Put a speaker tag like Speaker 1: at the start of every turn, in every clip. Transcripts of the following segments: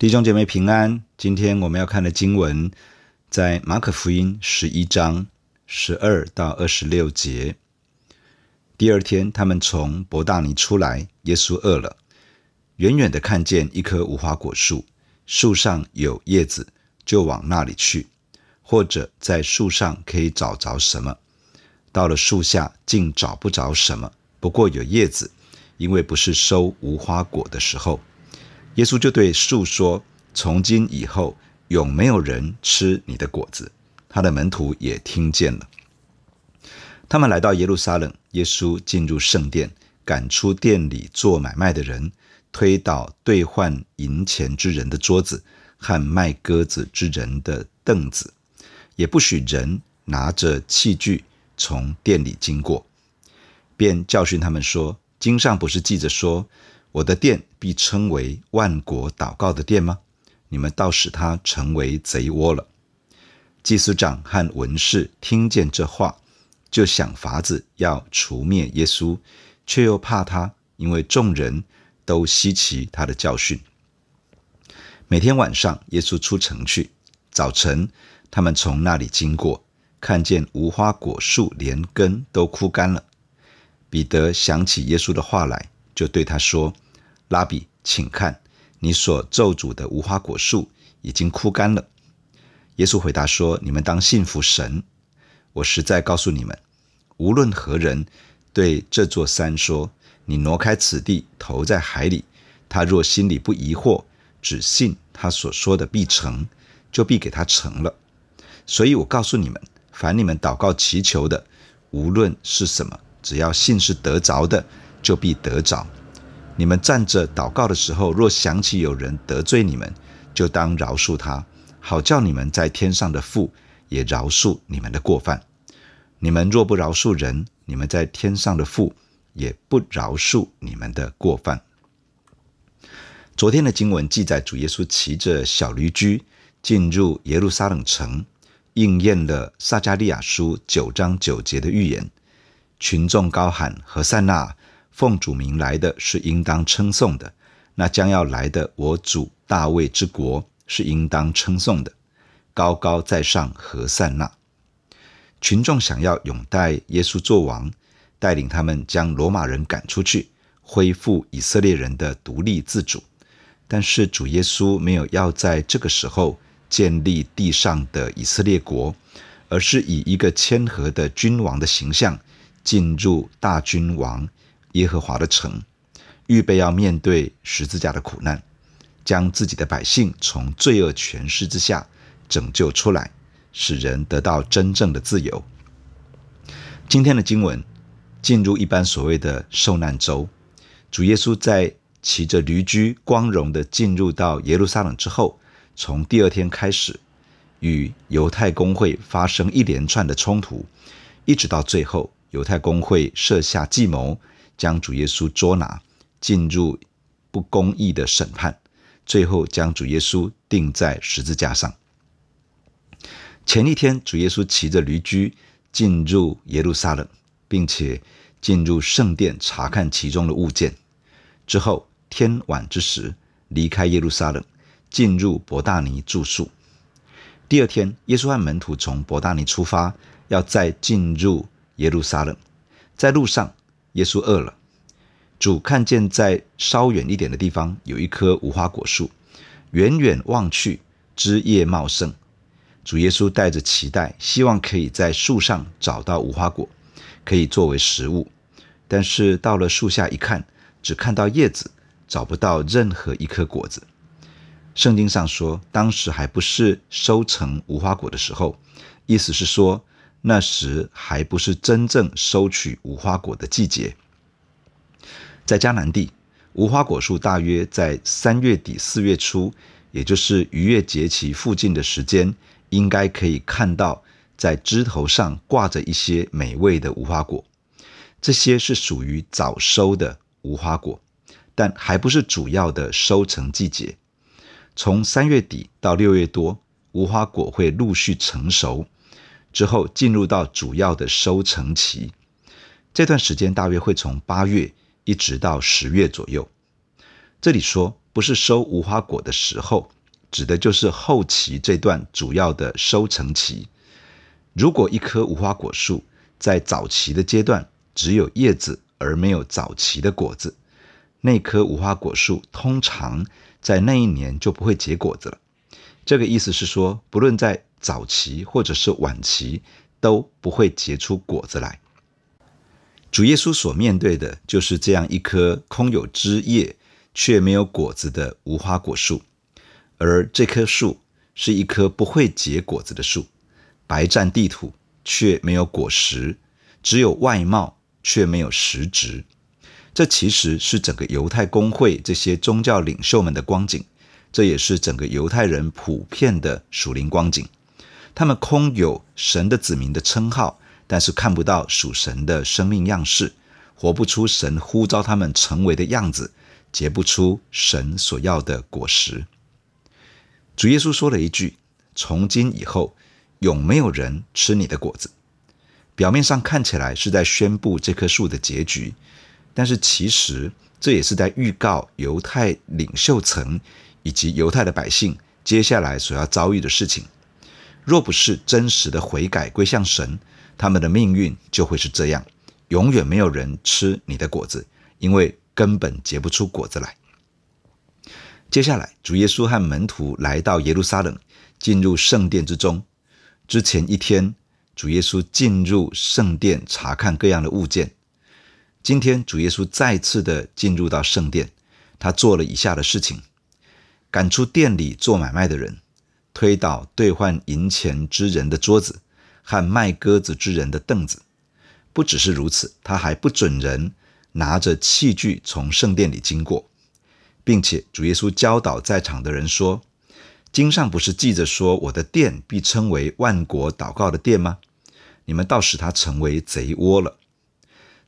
Speaker 1: 弟兄姐妹平安，今天我们要看的经文在马可福音十一章十二到二十六节。第二天，他们从伯大尼出来，耶稣饿了，远远的看见一棵无花果树，树上有叶子，就往那里去，或者在树上可以找着什么。到了树下，竟找不着什么，不过有叶子，因为不是收无花果的时候。耶稣就对树说：“从今以后，永没有人吃你的果子。”他的门徒也听见了。他们来到耶路撒冷，耶稣进入圣殿，赶出店里做买卖的人，推倒兑换银钱之人的桌子和卖鸽子之人的凳子，也不许人拿着器具从店里经过，便教训他们说：“经上不是记着说，我的殿必称为万国祷告的殿吗？你们倒使它成为贼窝了。”祭司长和文士听见这话，就想法子要除灭耶稣，却又怕他，因为众人都稀奇他的教训。每天晚上，耶稣出城去，早晨他们从那里经过，看见无花果树连根都枯干了。彼得想起耶稣的话来。就对他说：“拉比，请看，你所咒诅的无花果树已经枯干了。”耶稣回答说：“你们当信服神。我实在告诉你们，无论何人对这座山说：‘你挪开此地，投在海里’，他若心里不疑惑，只信他所说的必成，就必给他成了。所以我告诉你们，凡你们祷告祈求的，无论是什么，只要信是得着的。”就必得着。你们站着祷告的时候，若想起有人得罪你们，就当饶恕他，好叫你们在天上的父也饶恕你们的过犯。你们若不饶恕人，你们在天上的父也不饶恕你们的过犯。昨天的经文记载，主耶稣骑着小驴驹进入耶路撒冷城，应验了撒迦利亚书九章九节的预言。群众高喊：何塞纳！奉主名来的是应当称颂的，那将要来的我主大卫之国是应当称颂的，高高在上和散那。群众想要拥戴耶稣作王，带领他们将罗马人赶出去，恢复以色列人的独立自主。但是主耶稣没有要在这个时候建立地上的以色列国，而是以一个谦和的君王的形象进入大君王。耶和华的城，预备要面对十字架的苦难，将自己的百姓从罪恶权势之下拯救出来，使人得到真正的自由。今天的经文进入一般所谓的受难周，主耶稣在骑着驴驹光荣地进入到耶路撒冷之后，从第二天开始与犹太公会发生一连串的冲突，一直到最后，犹太公会设下计谋。将主耶稣捉拿，进入不公义的审判，最后将主耶稣钉在十字架上。前一天，主耶稣骑着驴驹进入耶路撒冷，并且进入圣殿查看其中的物件。之后，天晚之时离开耶路撒冷，进入伯大尼住宿。第二天，耶稣和门徒从伯大尼出发，要再进入耶路撒冷，在路上。耶稣饿了，主看见在稍远一点的地方有一棵无花果树，远远望去枝叶茂盛。主耶稣带着期待，希望可以在树上找到无花果，可以作为食物。但是到了树下一看，只看到叶子，找不到任何一颗果子。圣经上说，当时还不是收成无花果的时候，意思是说。那时还不是真正收取无花果的季节。在迦南地，无花果树大约在三月底四月初，也就是逾越节期附近的时间，应该可以看到在枝头上挂着一些美味的无花果。这些是属于早收的无花果，但还不是主要的收成季节。从三月底到六月多，无花果会陆续成熟。之后进入到主要的收成期，这段时间大约会从八月一直到十月左右。这里说不是收无花果的时候，指的就是后期这段主要的收成期。如果一棵无花果树在早期的阶段只有叶子而没有早期的果子，那棵无花果树通常在那一年就不会结果子了。这个意思是说，不论在早期或者是晚期，都不会结出果子来。主耶稣所面对的就是这样一棵空有枝叶却没有果子的无花果树，而这棵树是一棵不会结果子的树，白占地土却没有果实，只有外貌却没有实质。这其实是整个犹太公会这些宗教领袖们的光景，这也是整个犹太人普遍的属灵光景。他们空有神的子民的称号，但是看不到属神的生命样式，活不出神呼召他们成为的样子，结不出神所要的果实。主耶稣说了一句：“从今以后，永没有人吃你的果子。”表面上看起来是在宣布这棵树的结局，但是其实这也是在预告犹太领袖层以及犹太的百姓接下来所要遭遇的事情。若不是真实的悔改归向神，他们的命运就会是这样：永远没有人吃你的果子，因为根本结不出果子来。接下来，主耶稣和门徒来到耶路撒冷，进入圣殿之中。之前一天，主耶稣进入圣殿查看各样的物件。今天，主耶稣再次的进入到圣殿，他做了以下的事情：赶出店里做买卖的人。推倒兑换银钱之人的桌子和卖鸽子之人的凳子，不只是如此，他还不准人拿着器具从圣殿里经过，并且主耶稣教导在场的人说：“经上不是记着说，我的殿必称为万国祷告的殿吗？你们倒使它成为贼窝了。”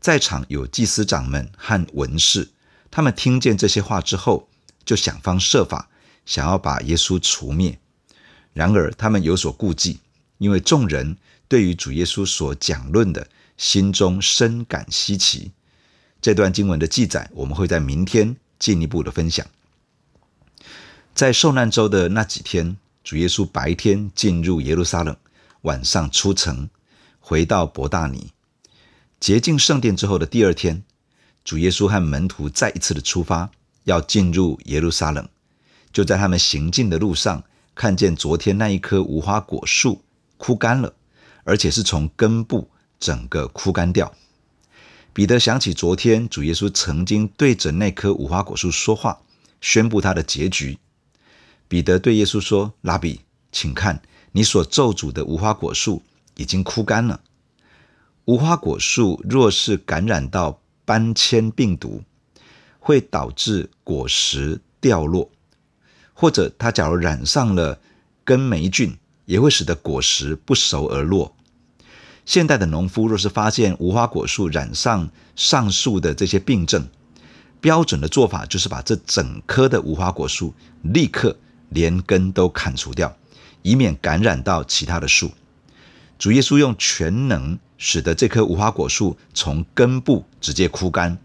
Speaker 1: 在场有祭司长们和文士，他们听见这些话之后，就想方设法想要把耶稣除灭。然而，他们有所顾忌，因为众人对于主耶稣所讲论的，心中深感稀奇。这段经文的记载，我们会在明天进一步的分享。在受难周的那几天，主耶稣白天进入耶路撒冷，晚上出城，回到伯大尼。洁净圣殿之后的第二天，主耶稣和门徒再一次的出发，要进入耶路撒冷。就在他们行进的路上，看见昨天那一棵无花果树枯干了，而且是从根部整个枯干掉。彼得想起昨天主耶稣曾经对着那棵无花果树说话，宣布他的结局。彼得对耶稣说：“拉比，请看，你所咒诅的无花果树已经枯干了。无花果树若是感染到斑铅病毒，会导致果实掉落。”或者它假如染上了根霉菌，也会使得果实不熟而落。现代的农夫若是发现无花果树染上上述的这些病症，标准的做法就是把这整棵的无花果树立刻连根都砍除掉，以免感染到其他的树。主耶稣用全能使得这棵无花果树从根部直接枯干，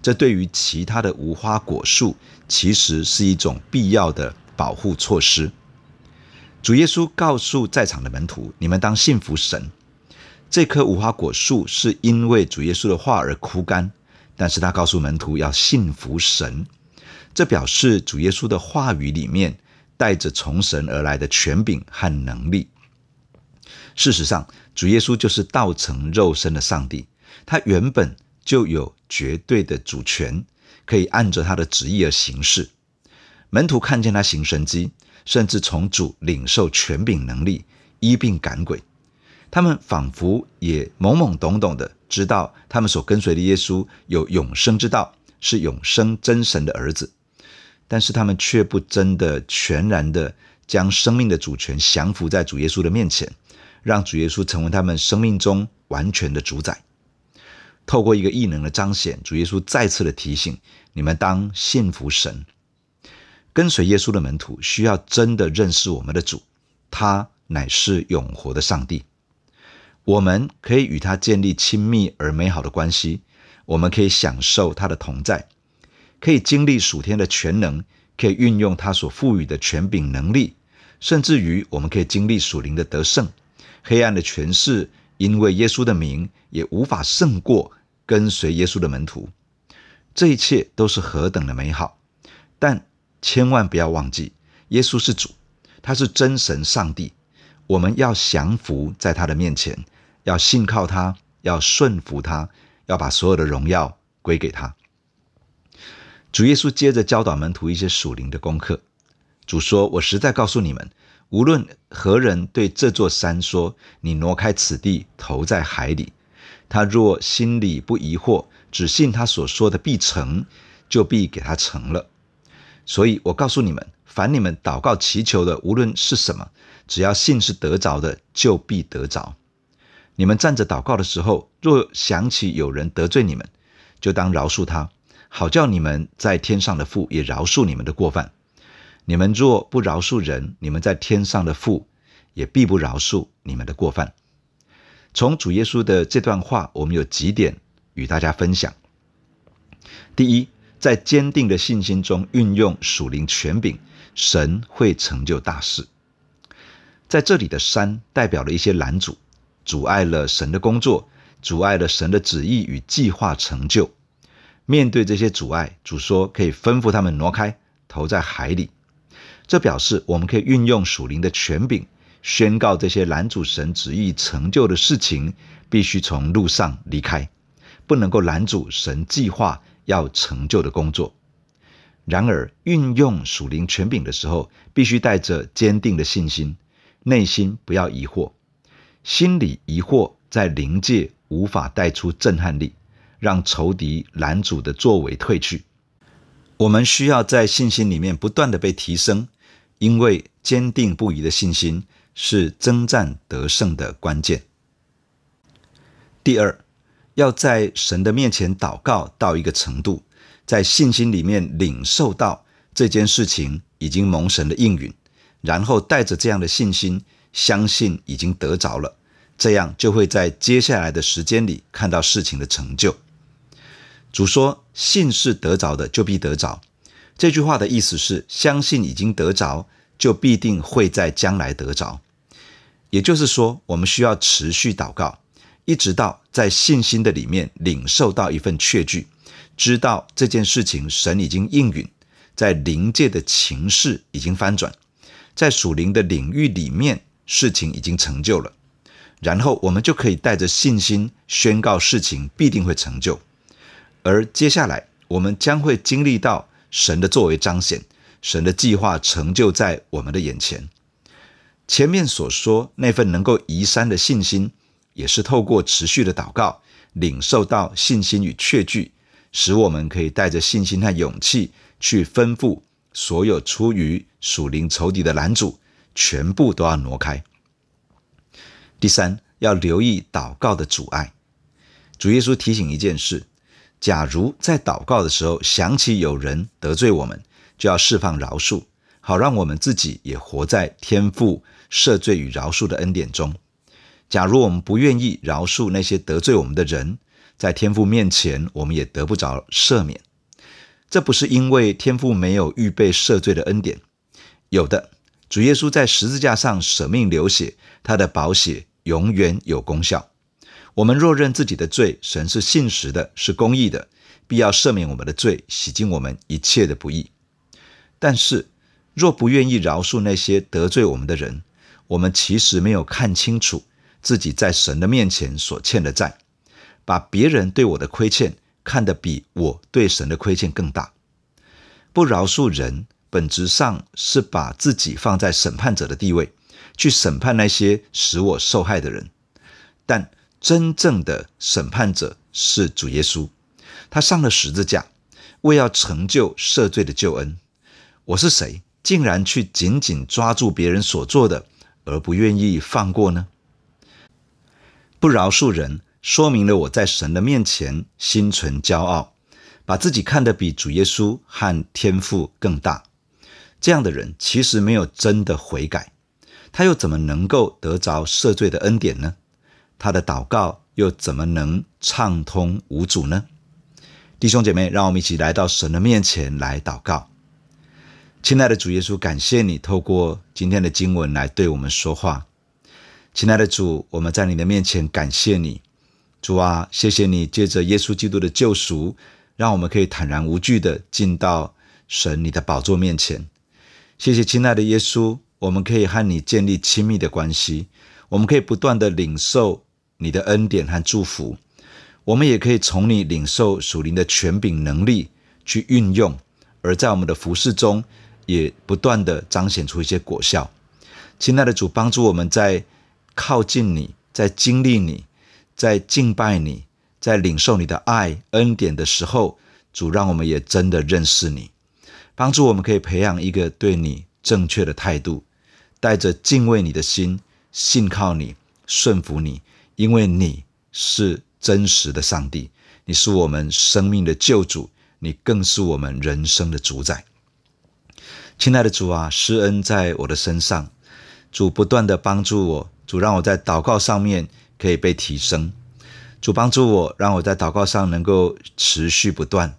Speaker 1: 这对于其他的无花果树其实是一种必要的。保护措施。主耶稣告诉在场的门徒：“你们当信服神。这棵无花果树是因为主耶稣的话而枯干，但是他告诉门徒要信服神。这表示主耶稣的话语里面带着从神而来的权柄和能力。事实上，主耶稣就是道成肉身的上帝，他原本就有绝对的主权，可以按着他的旨意而行事。”门徒看见他行神迹，甚至从主领受权柄能力，医病赶鬼。他们仿佛也懵懵懂懂的知道，他们所跟随的耶稣有永生之道，是永生真神的儿子。但是他们却不真的全然的将生命的主权降服在主耶稣的面前，让主耶稣成为他们生命中完全的主宰。透过一个异能的彰显，主耶稣再次的提醒：你们当信服神。跟随耶稣的门徒需要真的认识我们的主，他乃是永活的上帝。我们可以与他建立亲密而美好的关系，我们可以享受他的同在，可以经历属天的全能，可以运用他所赋予的权柄能力，甚至于我们可以经历属灵的得胜。黑暗的权势因为耶稣的名也无法胜过跟随耶稣的门徒。这一切都是何等的美好！但千万不要忘记，耶稣是主，他是真神上帝。我们要降服在他的面前，要信靠他，要顺服他，要把所有的荣耀归给他。主耶稣接着教导门徒一些属灵的功课。主说：“我实在告诉你们，无论何人对这座山说：‘你挪开此地，投在海里’，他若心里不疑惑，只信他所说的必成，就必给他成了。所以我告诉你们，凡你们祷告祈求的，无论是什么。”只要信是得着的，就必得着。你们站着祷告的时候，若想起有人得罪你们，就当饶恕他，好叫你们在天上的父也饶恕你们的过犯。你们若不饶恕人，你们在天上的父也必不饶恕你们的过犯。从主耶稣的这段话，我们有几点与大家分享。第一，在坚定的信心中运用属灵权柄，神会成就大事。在这里的山代表了一些拦阻，阻碍了神的工作，阻碍了神的旨意与计划成就。面对这些阻碍，主说可以吩咐他们挪开，投在海里。这表示我们可以运用属灵的权柄，宣告这些拦阻神旨意成就的事情，必须从路上离开，不能够拦阻神计划要成就的工作。然而，运用属灵权柄的时候，必须带着坚定的信心。内心不要疑惑，心里疑惑，在灵界无法带出震撼力，让仇敌拦阻的作为退去。我们需要在信心里面不断的被提升，因为坚定不移的信心是征战得胜的关键。第二，要在神的面前祷告到一个程度，在信心里面领受到这件事情已经蒙神的应允。然后带着这样的信心，相信已经得着了，这样就会在接下来的时间里看到事情的成就。主说：“信是得着的，就必得着。”这句话的意思是，相信已经得着，就必定会在将来得着。也就是说，我们需要持续祷告，一直到在信心的里面领受到一份确据，知道这件事情神已经应允，在灵界的情势已经翻转。在属灵的领域里面，事情已经成就了，然后我们就可以带着信心宣告事情必定会成就，而接下来我们将会经历到神的作为彰显，神的计划成就在我们的眼前。前面所说那份能够移山的信心，也是透过持续的祷告，领受到信心与确据，使我们可以带着信心和勇气去吩咐。所有出于属灵仇敌的拦阻，全部都要挪开。第三，要留意祷告的阻碍。主耶稣提醒一件事：假如在祷告的时候想起有人得罪我们，就要释放饶恕，好让我们自己也活在天父赦罪与饶恕的恩典中。假如我们不愿意饶恕那些得罪我们的人，在天父面前，我们也得不着赦免。这不是因为天父没有预备赦罪的恩典，有的。主耶稣在十字架上舍命流血，他的宝血永远有功效。我们若认自己的罪，神是信实的，是公义的，必要赦免我们的罪，洗净我们一切的不义。但是，若不愿意饶恕那些得罪我们的人，我们其实没有看清楚自己在神的面前所欠的债，把别人对我的亏欠。看得比我对神的亏欠更大，不饶恕人，本质上是把自己放在审判者的地位，去审判那些使我受害的人。但真正的审判者是主耶稣，他上了十字架，为要成就赦罪的救恩。我是谁，竟然去紧紧抓住别人所做的，而不愿意放过呢？不饶恕人。说明了我在神的面前心存骄傲，把自己看得比主耶稣和天父更大。这样的人其实没有真的悔改，他又怎么能够得着赦罪的恩典呢？他的祷告又怎么能畅通无阻呢？弟兄姐妹，让我们一起来到神的面前来祷告。亲爱的主耶稣，感谢你透过今天的经文来对我们说话。亲爱的主，我们在你的面前感谢你，主啊，谢谢你借着耶稣基督的救赎，让我们可以坦然无惧的进到神你的宝座面前。谢谢亲爱的耶稣，我们可以和你建立亲密的关系，我们可以不断地领受你的恩典和祝福，我们也可以从你领受属灵的权柄能力去运用，而在我们的服事中也不断地彰显出一些果效。亲爱的主，帮助我们在靠近你，在经历你，在敬拜你，在领受你的爱恩典的时候，主让我们也真的认识你，帮助我们可以培养一个对你正确的态度，带着敬畏你的心，信靠你，顺服你，因为你是真实的上帝，你是我们生命的救主，你更是我们人生的主宰。亲爱的主啊，施恩在我的身上，主不断地帮助我。主让我在祷告上面可以被提升，主帮助我，让我在祷告上能够持续不断。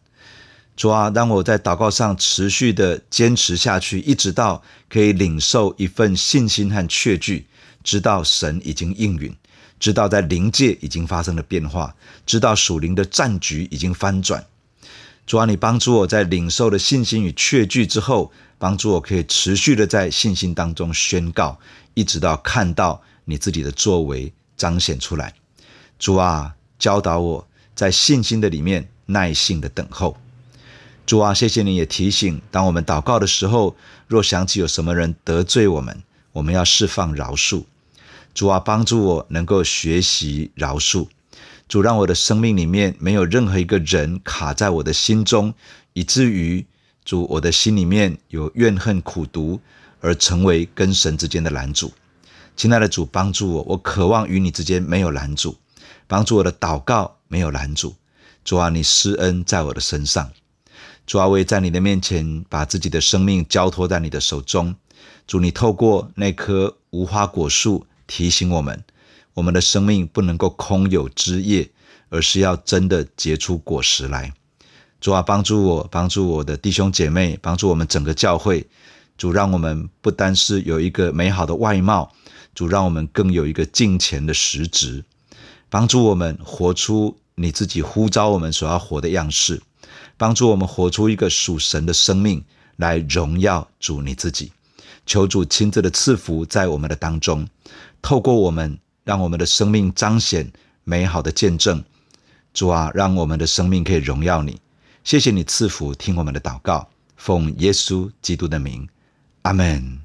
Speaker 1: 主啊，让我在祷告上持续的坚持下去，一直到可以领受一份信心和确据，知道神已经应允，知道在灵界已经发生了变化，知道属灵的战局已经翻转。主啊，你帮助我在领受的信心与确据之后，帮助我可以持续的在信心当中宣告，一直到看到。你自己的作为彰显出来，主啊，教导我在信心的里面耐心的等候。主啊，谢谢你也提醒，当我们祷告的时候，若想起有什么人得罪我们，我们要释放饶恕。主啊，帮助我能够学习饶恕。主，让我的生命里面没有任何一个人卡在我的心中，以至于主我的心里面有怨恨苦毒，而成为跟神之间的拦阻。亲爱的主，帮助我，我渴望与你之间没有拦阻，帮助我的祷告没有拦阻。主啊，你施恩在我的身上。主啊，我也在你的面前把自己的生命交托在你的手中。主，你透过那棵无花果树提醒我们，我们的生命不能够空有枝叶，而是要真的结出果实来。主啊，帮助我，帮助我的弟兄姐妹，帮助我们整个教会。主，让我们不单是有一个美好的外貌。主，让我们更有一个敬虔的实质，帮助我们活出你自己呼召我们所要活的样式，帮助我们活出一个属神的生命，来荣耀主你自己。求主亲自的赐福在我们的当中，透过我们，让我们的生命彰显美好的见证。主啊，让我们的生命可以荣耀你。谢谢你赐福，听我们的祷告，奉耶稣基督的名，阿门。